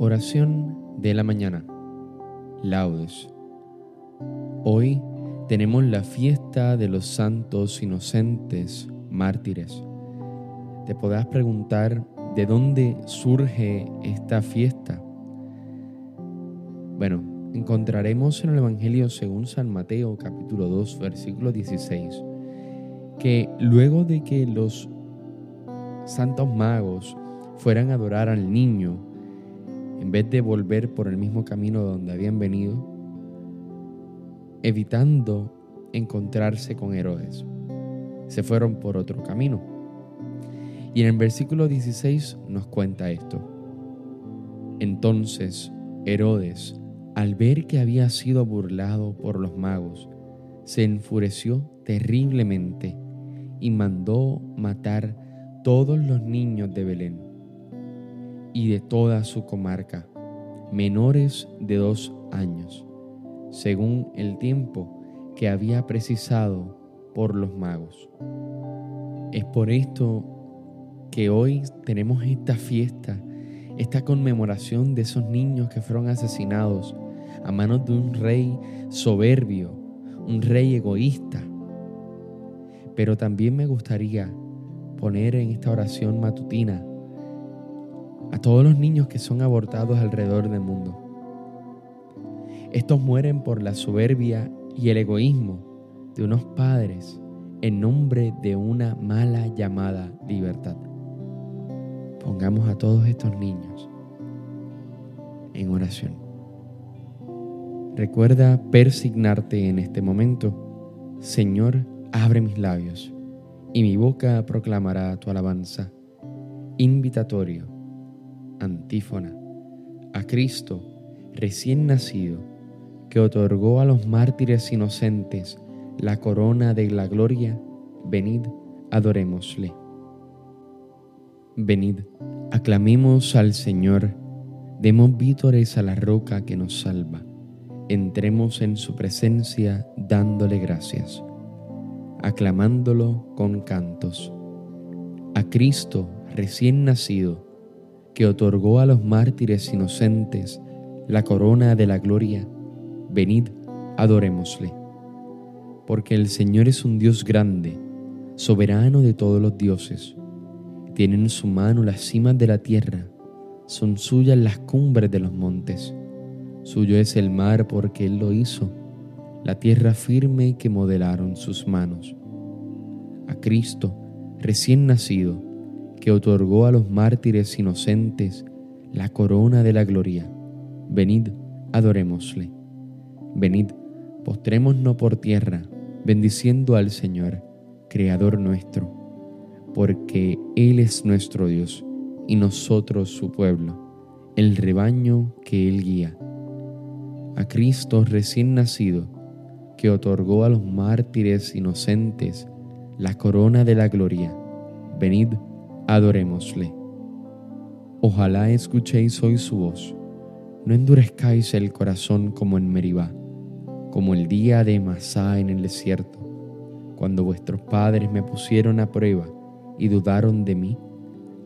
Oración de la mañana. Laudes. Hoy tenemos la fiesta de los santos inocentes mártires. Te podrás preguntar de dónde surge esta fiesta. Bueno, encontraremos en el Evangelio según San Mateo capítulo 2 versículo 16 que luego de que los santos magos fueran a adorar al niño en vez de volver por el mismo camino donde habían venido, evitando encontrarse con Herodes. Se fueron por otro camino. Y en el versículo 16 nos cuenta esto. Entonces Herodes, al ver que había sido burlado por los magos, se enfureció terriblemente y mandó matar todos los niños de Belén y de toda su comarca, menores de dos años, según el tiempo que había precisado por los magos. Es por esto que hoy tenemos esta fiesta, esta conmemoración de esos niños que fueron asesinados a manos de un rey soberbio, un rey egoísta. Pero también me gustaría poner en esta oración matutina a todos los niños que son abortados alrededor del mundo. Estos mueren por la soberbia y el egoísmo de unos padres en nombre de una mala llamada libertad. Pongamos a todos estos niños en oración. Recuerda persignarte en este momento. Señor, abre mis labios y mi boca proclamará tu alabanza. Invitatorio antífona, a Cristo recién nacido, que otorgó a los mártires inocentes la corona de la gloria, venid, adorémosle. Venid, aclamemos al Señor, demos vítores a la roca que nos salva, entremos en su presencia dándole gracias, aclamándolo con cantos. A Cristo recién nacido, que otorgó a los mártires inocentes la corona de la gloria, venid, adorémosle. Porque el Señor es un Dios grande, soberano de todos los dioses. Tiene en su mano las cimas de la tierra, son suyas las cumbres de los montes. Suyo es el mar porque Él lo hizo, la tierra firme que modelaron sus manos. A Cristo, recién nacido, que otorgó a los mártires inocentes la corona de la gloria. Venid, adorémosle. Venid, postrémonos por tierra, bendiciendo al Señor, Creador nuestro, porque Él es nuestro Dios y nosotros su pueblo, el rebaño que Él guía. A Cristo recién nacido, que otorgó a los mártires inocentes la corona de la gloria. Venid, adorémosle. Ojalá escuchéis hoy su voz, no endurezcáis el corazón como en Meribá, como el día de Masá en el desierto, cuando vuestros padres me pusieron a prueba y dudaron de mí,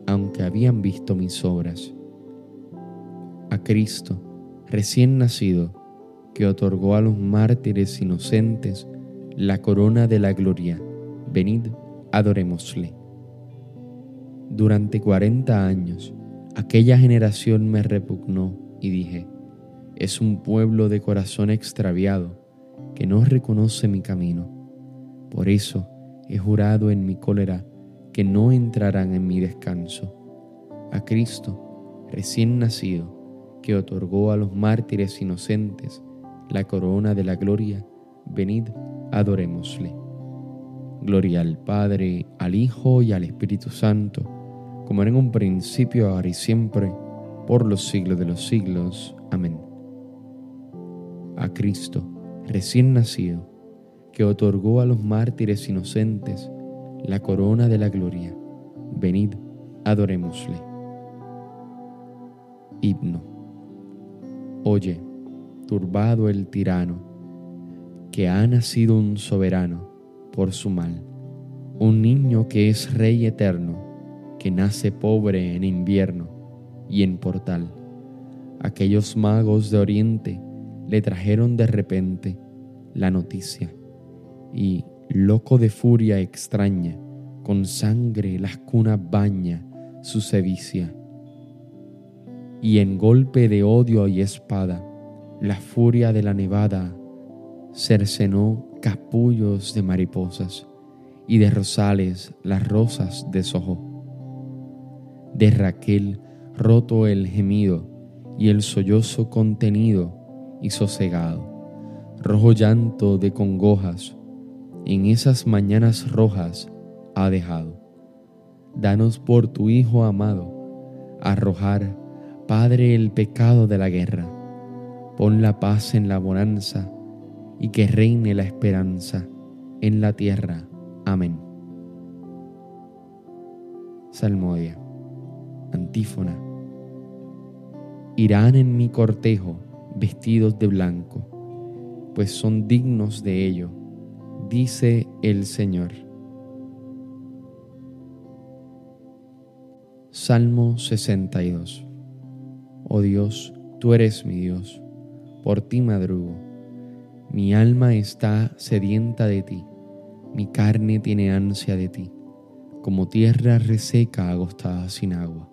aunque habían visto mis obras. A Cristo, recién nacido, que otorgó a los mártires inocentes la corona de la gloria, venid, adorémosle. Durante cuarenta años, aquella generación me repugnó y dije, es un pueblo de corazón extraviado que no reconoce mi camino. Por eso he jurado en mi cólera que no entrarán en mi descanso. A Cristo, recién nacido, que otorgó a los mártires inocentes la corona de la gloria, venid, adorémosle. Gloria al Padre, al Hijo y al Espíritu Santo como era en un principio, ahora y siempre, por los siglos de los siglos. Amén. A Cristo, recién nacido, que otorgó a los mártires inocentes la corona de la gloria, venid, adorémosle. Himno. Oye, turbado el tirano, que ha nacido un soberano por su mal, un niño que es rey eterno que nace pobre en invierno y en portal, aquellos magos de Oriente le trajeron de repente la noticia y, loco de furia extraña, con sangre las cunas baña su sevicia. Y en golpe de odio y espada, la furia de la nevada cercenó capullos de mariposas y de rosales las rosas deshojó. De Raquel roto el gemido y el sollozo contenido y sosegado, rojo llanto de congojas en esas mañanas rojas ha dejado. Danos por tu Hijo amado, arrojar, Padre, el pecado de la guerra. Pon la paz en la bonanza y que reine la esperanza en la tierra. Amén. Salmodia. Antífona. Irán en mi cortejo vestidos de blanco, pues son dignos de ello, dice el Señor. Salmo 62 Oh Dios, tú eres mi Dios, por ti madrugo. Mi alma está sedienta de ti, mi carne tiene ansia de ti, como tierra reseca agostada sin agua.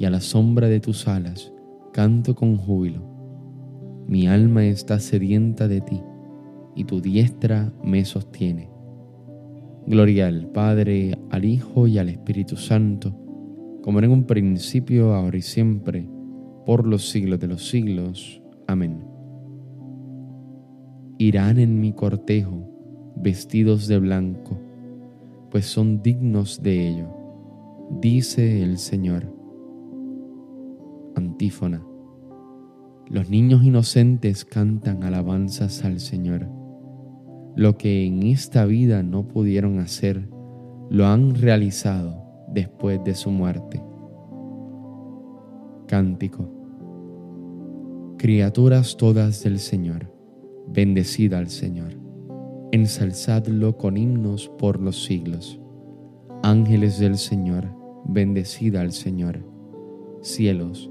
y a la sombra de tus alas canto con júbilo mi alma está sedienta de ti, y tu diestra me sostiene. Gloria al Padre, al Hijo y al Espíritu Santo, como en un principio, ahora y siempre, por los siglos de los siglos. Amén. Irán en mi cortejo, vestidos de blanco, pues son dignos de ello, dice el Señor. Los niños inocentes cantan alabanzas al Señor. Lo que en esta vida no pudieron hacer, lo han realizado después de su muerte. Cántico. Criaturas todas del Señor, bendecida al Señor. Ensalzadlo con himnos por los siglos. Ángeles del Señor, bendecida al Señor. Cielos,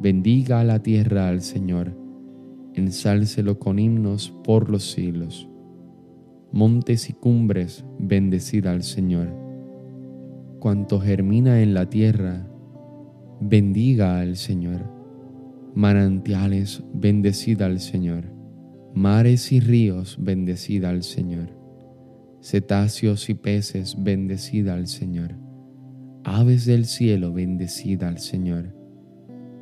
Bendiga la tierra al Señor ensálcelo con himnos por los siglos. Montes y cumbres, bendecida al Señor. Cuanto germina en la tierra, bendiga al Señor. Manantiales, bendecida al Señor. Mares y ríos, bendecida al Señor. Cetáceos y peces, bendecida al Señor. Aves del cielo, bendecida al Señor.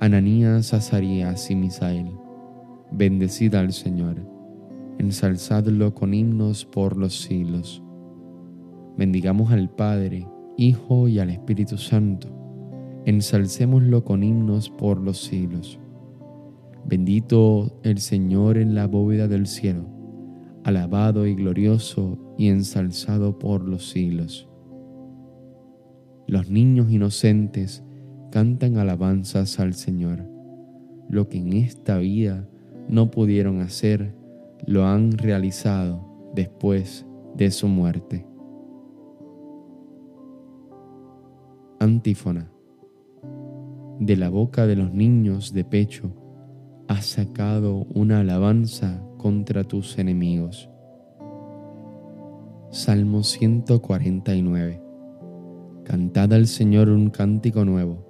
Ananías, Azarías y Misael. Bendecid al Señor, ensalzadlo con himnos por los siglos. Bendigamos al Padre, Hijo y al Espíritu Santo. Ensalcémoslo con himnos por los siglos. Bendito el Señor en la bóveda del cielo, alabado y glorioso y ensalzado por los siglos. Los niños inocentes cantan alabanzas al Señor. Lo que en esta vida no pudieron hacer, lo han realizado después de su muerte. Antífona. De la boca de los niños de pecho has sacado una alabanza contra tus enemigos. Salmo 149. Cantad al Señor un cántico nuevo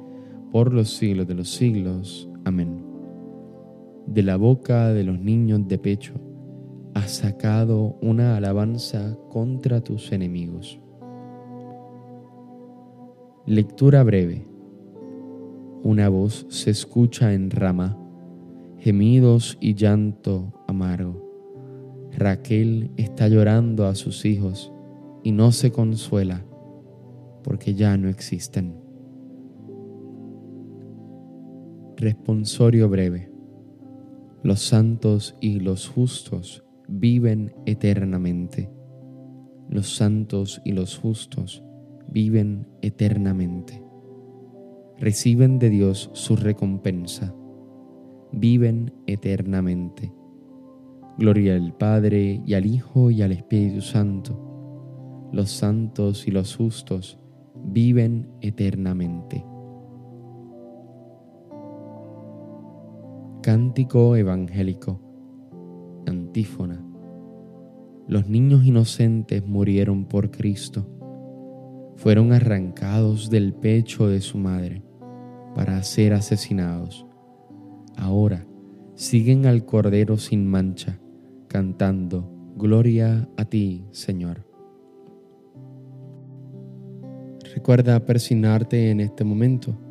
por los siglos de los siglos. Amén. De la boca de los niños de pecho has sacado una alabanza contra tus enemigos. Lectura breve. Una voz se escucha en rama, gemidos y llanto amargo. Raquel está llorando a sus hijos y no se consuela porque ya no existen. Responsorio breve. Los santos y los justos viven eternamente. Los santos y los justos viven eternamente. Reciben de Dios su recompensa. Viven eternamente. Gloria al Padre y al Hijo y al Espíritu Santo. Los santos y los justos viven eternamente. Cántico evangélico. Antífona. Los niños inocentes murieron por Cristo. Fueron arrancados del pecho de su madre para ser asesinados. Ahora siguen al Cordero sin mancha, cantando, Gloria a ti, Señor. Recuerda persignarte en este momento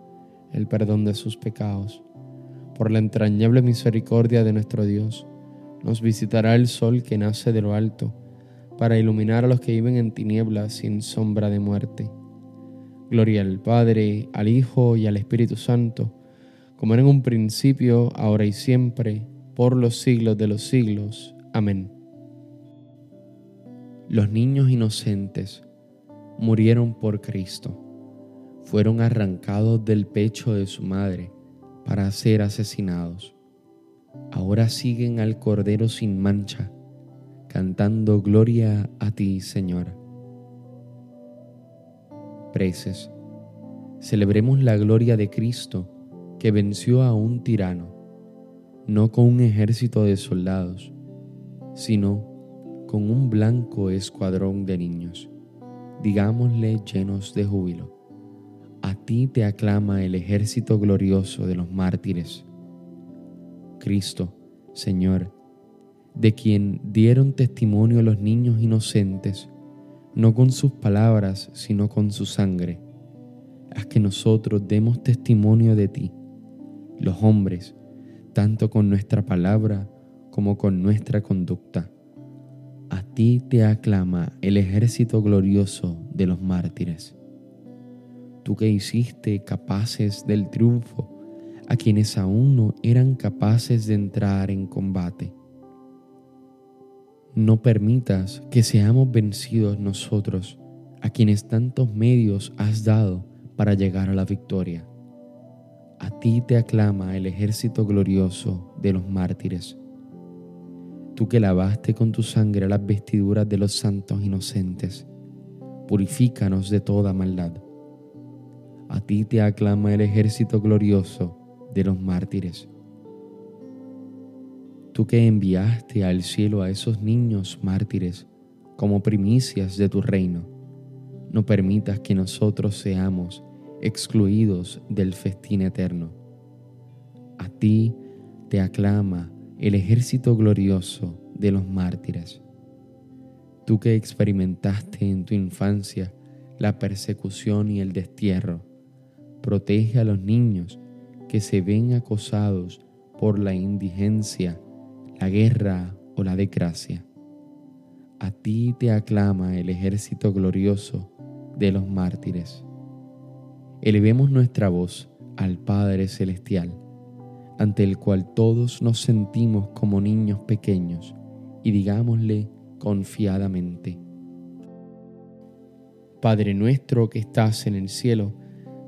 el perdón de sus pecados. Por la entrañable misericordia de nuestro Dios, nos visitará el sol que nace de lo alto, para iluminar a los que viven en tinieblas sin sombra de muerte. Gloria al Padre, al Hijo y al Espíritu Santo, como era en un principio, ahora y siempre, por los siglos de los siglos. Amén. Los niños inocentes murieron por Cristo fueron arrancados del pecho de su madre para ser asesinados. ahora siguen al Cordero sin mancha, cantando gloria a ti, Señor. Preces. Celebremos la gloria de Cristo que venció a un tirano, no con un ejército de soldados, sino con un blanco escuadrón de niños. Digámosle llenos de júbilo. Ti te aclama el ejército glorioso de los mártires. Cristo, Señor, de quien dieron testimonio los niños inocentes, no con sus palabras, sino con su sangre. Haz que nosotros demos testimonio de ti, los hombres, tanto con nuestra palabra como con nuestra conducta a ti te aclama el ejército glorioso de los mártires. Tú que hiciste capaces del triunfo a quienes aún no eran capaces de entrar en combate. No permitas que seamos vencidos nosotros a quienes tantos medios has dado para llegar a la victoria. A ti te aclama el ejército glorioso de los mártires tú que lavaste con tu sangre las vestiduras de los santos inocentes, purifícanos de toda maldad. A ti te aclama el ejército glorioso de los mártires. Tú que enviaste al cielo a esos niños mártires como primicias de tu reino, no permitas que nosotros seamos excluidos del festín eterno. A ti te aclama el ejército glorioso de los mártires. Tú que experimentaste en tu infancia la persecución y el destierro, protege a los niños que se ven acosados por la indigencia, la guerra o la desgracia. A ti te aclama el ejército glorioso de los mártires. Elevemos nuestra voz al Padre Celestial ante el cual todos nos sentimos como niños pequeños, y digámosle confiadamente, Padre nuestro que estás en el cielo,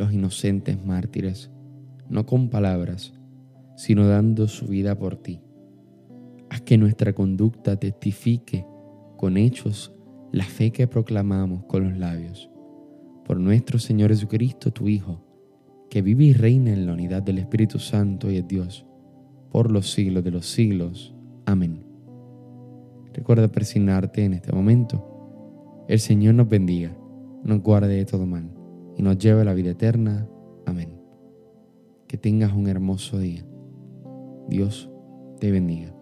los inocentes mártires, no con palabras, sino dando su vida por ti. Haz que nuestra conducta testifique con hechos la fe que proclamamos con los labios. Por nuestro Señor Jesucristo, tu Hijo, que vive y reina en la unidad del Espíritu Santo y es Dios, por los siglos de los siglos. Amén. Recuerda persignarte en este momento. El Señor nos bendiga, nos guarde de todo mal y nos lleve a la vida eterna. Amén. Que tengas un hermoso día. Dios te bendiga.